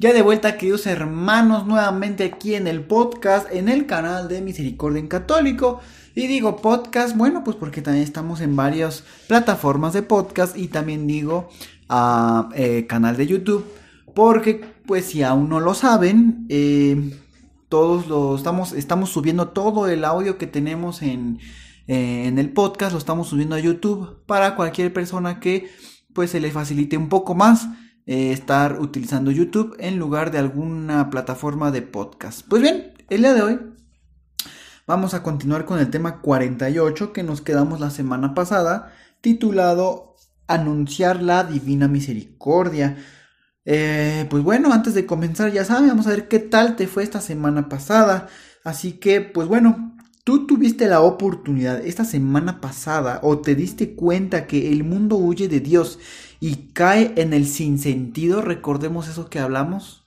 Ya de vuelta, queridos hermanos, nuevamente aquí en el podcast, en el canal de Misericordia en Católico. Y digo podcast, bueno, pues porque también estamos en varias plataformas de podcast y también digo a eh, canal de YouTube, porque pues si aún no lo saben, eh, todos lo estamos, estamos subiendo todo el audio que tenemos en, eh, en el podcast, lo estamos subiendo a YouTube para cualquier persona que pues se le facilite un poco más eh, estar utilizando YouTube en lugar de alguna plataforma de podcast. Pues bien, el día de hoy vamos a continuar con el tema 48 que nos quedamos la semana pasada, titulado Anunciar la Divina Misericordia. Eh, pues bueno, antes de comenzar, ya saben, vamos a ver qué tal te fue esta semana pasada. Así que, pues bueno, tú tuviste la oportunidad esta semana pasada o te diste cuenta que el mundo huye de Dios y cae en el sinsentido, recordemos eso que hablamos.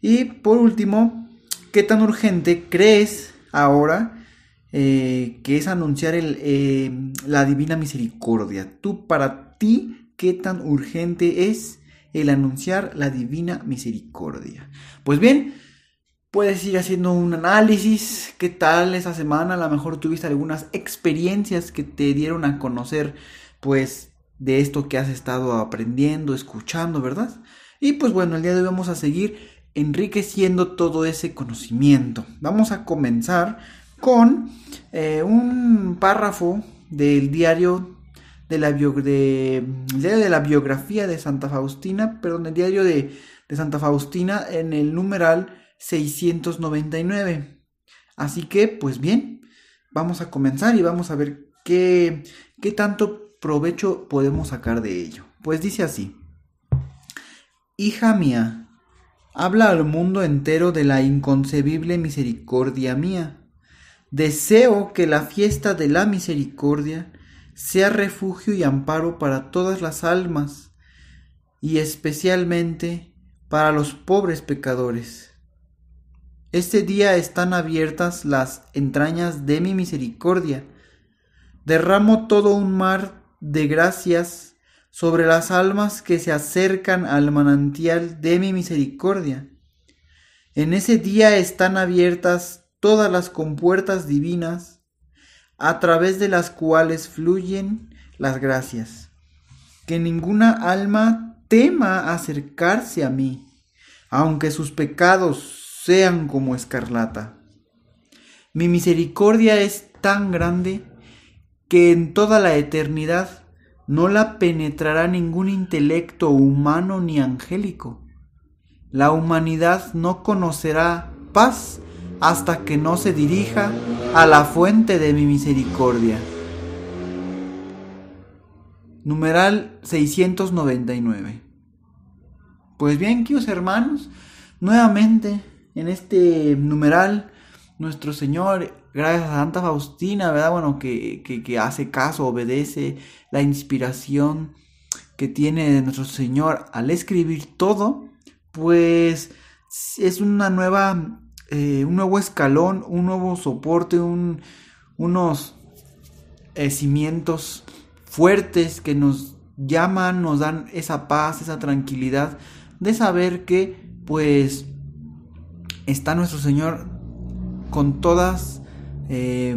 Y por último, ¿qué tan urgente crees ahora eh, que es anunciar eh, la divina misericordia? Tú, para ti, ¿qué tan urgente es el anunciar la divina misericordia? Pues bien, puedes ir haciendo un análisis, qué tal esa semana, a lo mejor tuviste algunas experiencias que te dieron a conocer, pues de esto que has estado aprendiendo, escuchando, ¿verdad? Y pues bueno, el día de hoy vamos a seguir enriqueciendo todo ese conocimiento. Vamos a comenzar con eh, un párrafo del diario de la, de, de la biografía de Santa Faustina, perdón, el diario de, de Santa Faustina en el numeral 699. Así que, pues bien, vamos a comenzar y vamos a ver qué, qué tanto provecho podemos sacar de ello? Pues dice así, Hija mía, habla al mundo entero de la inconcebible misericordia mía. Deseo que la fiesta de la misericordia sea refugio y amparo para todas las almas, y especialmente para los pobres pecadores. Este día están abiertas las entrañas de mi misericordia. Derramo todo un mar de gracias sobre las almas que se acercan al manantial de mi misericordia. En ese día están abiertas todas las compuertas divinas, a través de las cuales fluyen las gracias. Que ninguna alma tema acercarse a mí, aunque sus pecados sean como escarlata. Mi misericordia es tan grande que en toda la eternidad no la penetrará ningún intelecto humano ni angélico. La humanidad no conocerá paz hasta que no se dirija a la fuente de mi misericordia. Numeral 699. Pues bien, queridos hermanos, nuevamente en este numeral, nuestro Señor gracias a Santa Faustina, ¿verdad? Bueno, que, que, hace caso, obedece la inspiración que tiene nuestro Señor al escribir todo, pues es una nueva, eh, un nuevo escalón, un nuevo soporte, un, unos eh, cimientos fuertes que nos llaman, nos dan esa paz, esa tranquilidad de saber que pues está nuestro Señor con todas eh,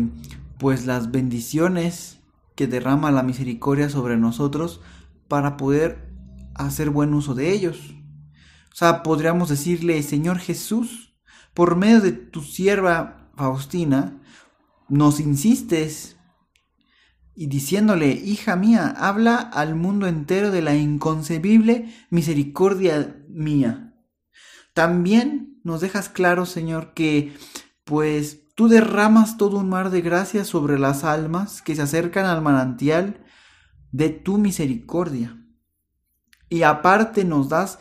pues las bendiciones que derrama la misericordia sobre nosotros para poder hacer buen uso de ellos. O sea, podríamos decirle, Señor Jesús, por medio de tu sierva Faustina, nos insistes y diciéndole, hija mía, habla al mundo entero de la inconcebible misericordia mía. También nos dejas claro, Señor, que pues Tú derramas todo un mar de gracia sobre las almas que se acercan al manantial de tu misericordia. Y aparte nos das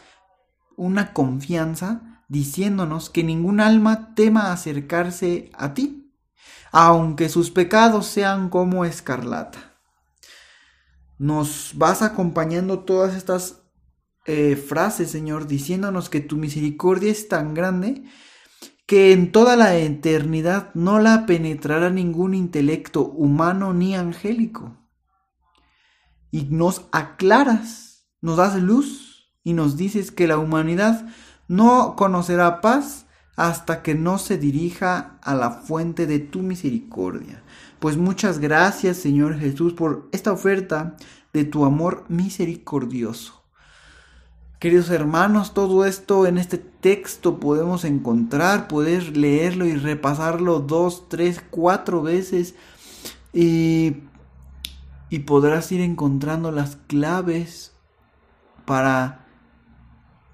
una confianza diciéndonos que ningún alma tema acercarse a ti, aunque sus pecados sean como escarlata. Nos vas acompañando todas estas eh, frases, Señor, diciéndonos que tu misericordia es tan grande que en toda la eternidad no la penetrará ningún intelecto humano ni angélico. Y nos aclaras, nos das luz y nos dices que la humanidad no conocerá paz hasta que no se dirija a la fuente de tu misericordia. Pues muchas gracias Señor Jesús por esta oferta de tu amor misericordioso. Queridos hermanos, todo esto en este texto podemos encontrar, poder leerlo y repasarlo dos, tres, cuatro veces y, y podrás ir encontrando las claves para,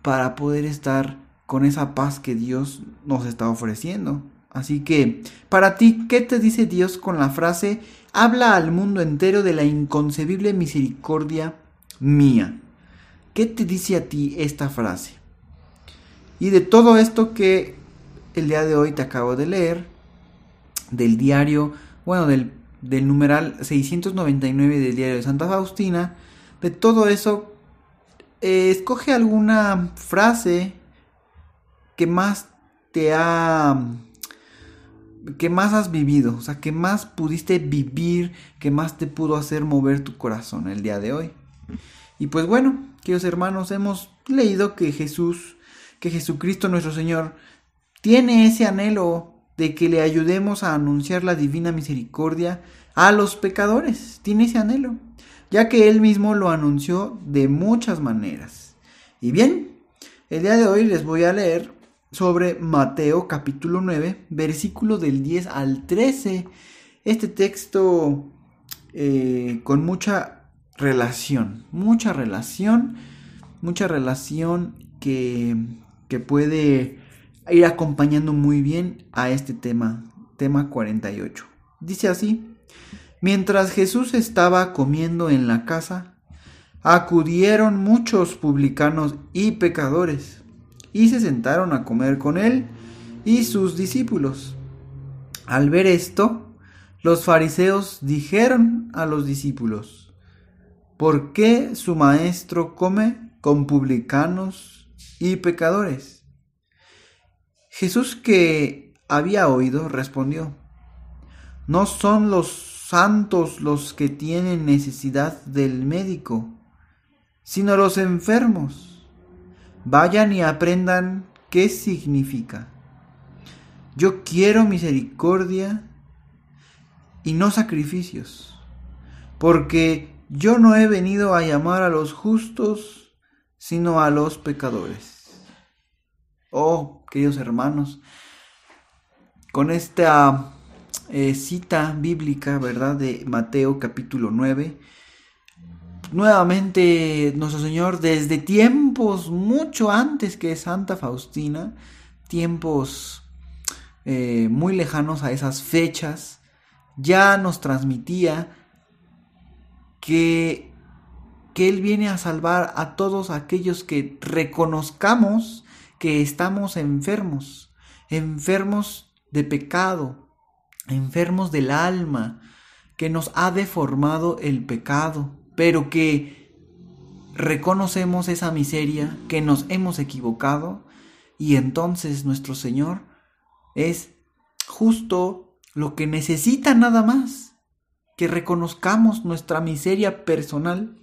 para poder estar con esa paz que Dios nos está ofreciendo. Así que, para ti, ¿qué te dice Dios con la frase, habla al mundo entero de la inconcebible misericordia mía? ¿Qué te dice a ti esta frase? Y de todo esto que el día de hoy te acabo de leer, del diario, bueno, del, numeral 699 del diario de Santa Faustina, de todo eso, eh, escoge alguna frase que más te ha que más has vivido, o sea, que más pudiste vivir, que más te pudo hacer mover tu corazón el día de hoy. Y pues bueno, queridos hermanos, hemos leído que Jesús, que Jesucristo nuestro Señor, tiene ese anhelo de que le ayudemos a anunciar la divina misericordia a los pecadores. Tiene ese anhelo, ya que Él mismo lo anunció de muchas maneras. Y bien, el día de hoy les voy a leer sobre Mateo capítulo 9, versículo del 10 al 13. Este texto eh, con mucha relación, mucha relación, mucha relación que, que puede ir acompañando muy bien a este tema, tema 48. Dice así, mientras Jesús estaba comiendo en la casa, acudieron muchos publicanos y pecadores y se sentaron a comer con él y sus discípulos. Al ver esto, los fariseos dijeron a los discípulos, ¿Por qué su maestro come con publicanos y pecadores? Jesús que había oído respondió, no son los santos los que tienen necesidad del médico, sino los enfermos. Vayan y aprendan qué significa. Yo quiero misericordia y no sacrificios, porque yo no he venido a llamar a los justos, sino a los pecadores. Oh, queridos hermanos, con esta eh, cita bíblica, ¿verdad? De Mateo capítulo 9, nuevamente nuestro Señor desde tiempos mucho antes que Santa Faustina, tiempos eh, muy lejanos a esas fechas, ya nos transmitía que, que Él viene a salvar a todos aquellos que reconozcamos que estamos enfermos, enfermos de pecado, enfermos del alma, que nos ha deformado el pecado, pero que reconocemos esa miseria, que nos hemos equivocado, y entonces nuestro Señor es justo lo que necesita nada más que reconozcamos nuestra miseria personal.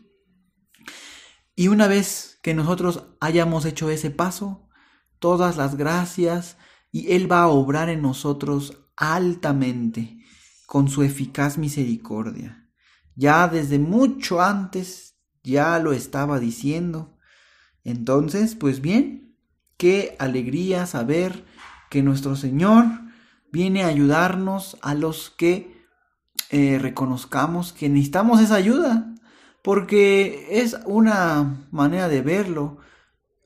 Y una vez que nosotros hayamos hecho ese paso, todas las gracias y Él va a obrar en nosotros altamente con su eficaz misericordia. Ya desde mucho antes ya lo estaba diciendo. Entonces, pues bien, qué alegría saber que nuestro Señor viene a ayudarnos a los que eh, reconozcamos que necesitamos esa ayuda, porque es una manera de verlo.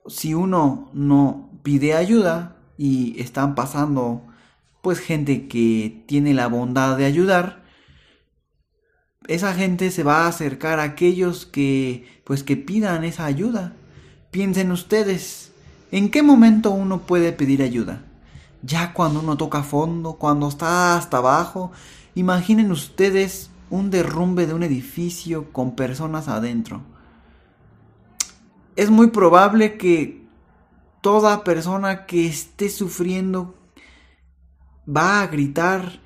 Si uno no pide ayuda y están pasando pues gente que tiene la bondad de ayudar, esa gente se va a acercar a aquellos que pues que pidan esa ayuda. Piensen ustedes ¿En qué momento uno puede pedir ayuda? Ya cuando uno toca fondo, cuando está hasta abajo, imaginen ustedes un derrumbe de un edificio con personas adentro. Es muy probable que toda persona que esté sufriendo va a gritar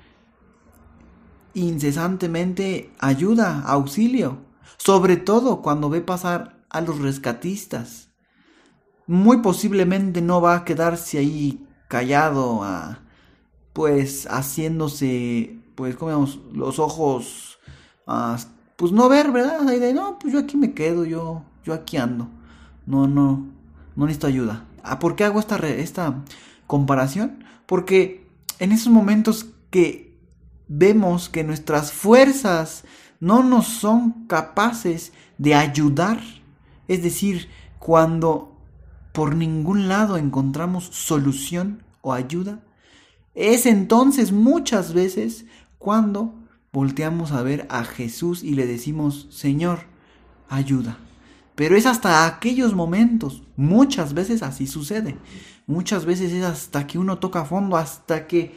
incesantemente ayuda, auxilio, sobre todo cuando ve pasar a los rescatistas. Muy posiblemente no va a quedarse ahí callado, pues haciéndose, pues como los ojos, pues no ver, ¿verdad? no, pues yo aquí me quedo, yo, yo aquí ando. No, no, no necesito ayuda. Ah, ¿Por qué hago esta, esta comparación? Porque en esos momentos que vemos que nuestras fuerzas no nos son capaces de ayudar, es decir, cuando por ningún lado encontramos solución o ayuda, es entonces muchas veces cuando volteamos a ver a Jesús y le decimos, Señor, ayuda. Pero es hasta aquellos momentos, muchas veces así sucede. Muchas veces es hasta que uno toca fondo, hasta que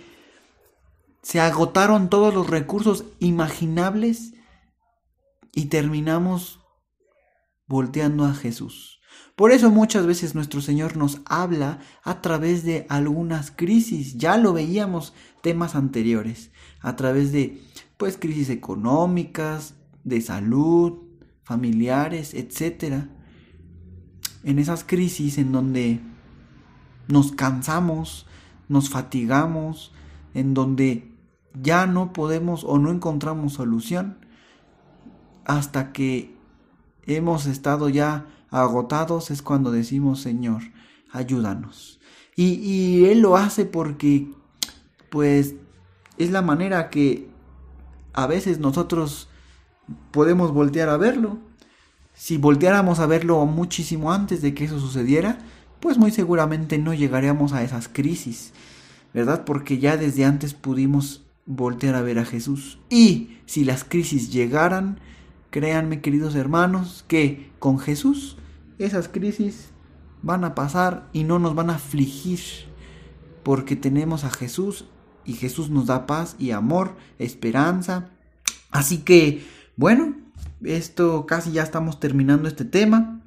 se agotaron todos los recursos imaginables y terminamos volteando a Jesús. Por eso muchas veces nuestro Señor nos habla a través de algunas crisis, ya lo veíamos temas anteriores, a través de pues crisis económicas, de salud, familiares, etc. En esas crisis en donde nos cansamos, nos fatigamos, en donde ya no podemos o no encontramos solución, hasta que hemos estado ya agotados es cuando decimos Señor, ayúdanos. Y, y Él lo hace porque pues es la manera que a veces nosotros podemos voltear a verlo. Si volteáramos a verlo muchísimo antes de que eso sucediera, pues muy seguramente no llegaríamos a esas crisis, ¿verdad? Porque ya desde antes pudimos voltear a ver a Jesús. Y si las crisis llegaran, créanme queridos hermanos, que con Jesús esas crisis van a pasar y no nos van a afligir, porque tenemos a Jesús y Jesús nos da paz y amor, esperanza. Así que bueno, esto casi ya estamos terminando este tema.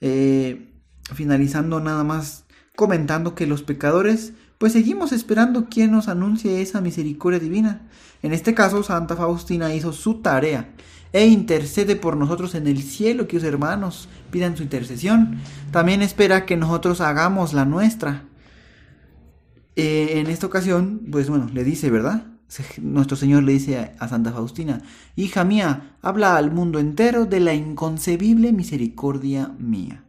Eh, finalizando nada más comentando que los pecadores pues seguimos esperando quien nos anuncie esa misericordia divina. En este caso, Santa Faustina hizo su tarea e intercede por nosotros en el cielo, que los hermanos pidan su intercesión. También espera que nosotros hagamos la nuestra. Eh, en esta ocasión, pues bueno, le dice, ¿verdad? nuestro Señor le dice a Santa Faustina, hija mía, habla al mundo entero de la inconcebible misericordia mía.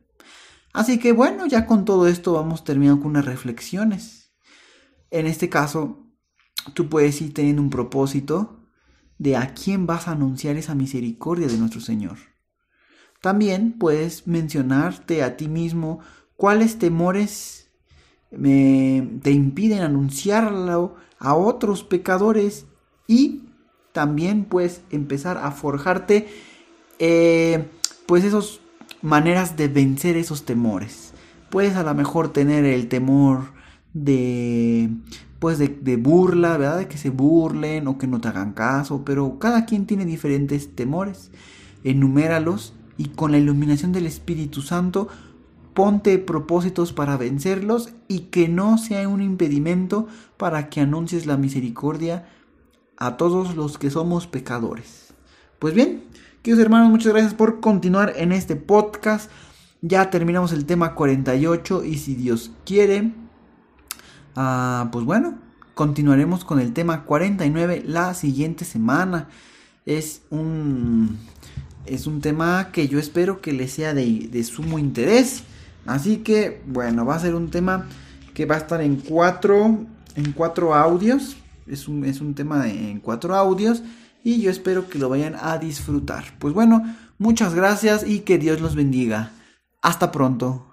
Así que bueno, ya con todo esto vamos terminando con unas reflexiones. En este caso, tú puedes ir teniendo un propósito de a quién vas a anunciar esa misericordia de nuestro Señor. También puedes mencionarte a ti mismo cuáles temores te impiden anunciarlo a otros pecadores y también puedes empezar a forjarte eh, pues esas maneras de vencer esos temores. Puedes a lo mejor tener el temor de pues de, de, burla, ¿verdad? De que se burlen o que no te hagan caso, pero cada quien tiene diferentes temores. Enuméralos y con la iluminación del Espíritu Santo ponte propósitos para vencerlos y que no sea un impedimento para que anuncies la misericordia a todos los que somos pecadores. Pues bien, queridos hermanos, muchas gracias por continuar en este podcast. Ya terminamos el tema 48 y si Dios quiere, ah, pues bueno, continuaremos con el tema 49 la siguiente semana. Es un, es un tema que yo espero que les sea de, de sumo interés. Así que, bueno, va a ser un tema que va a estar en cuatro, en cuatro audios. Es un, es un tema en cuatro audios y yo espero que lo vayan a disfrutar. Pues bueno, muchas gracias y que Dios los bendiga. Hasta pronto.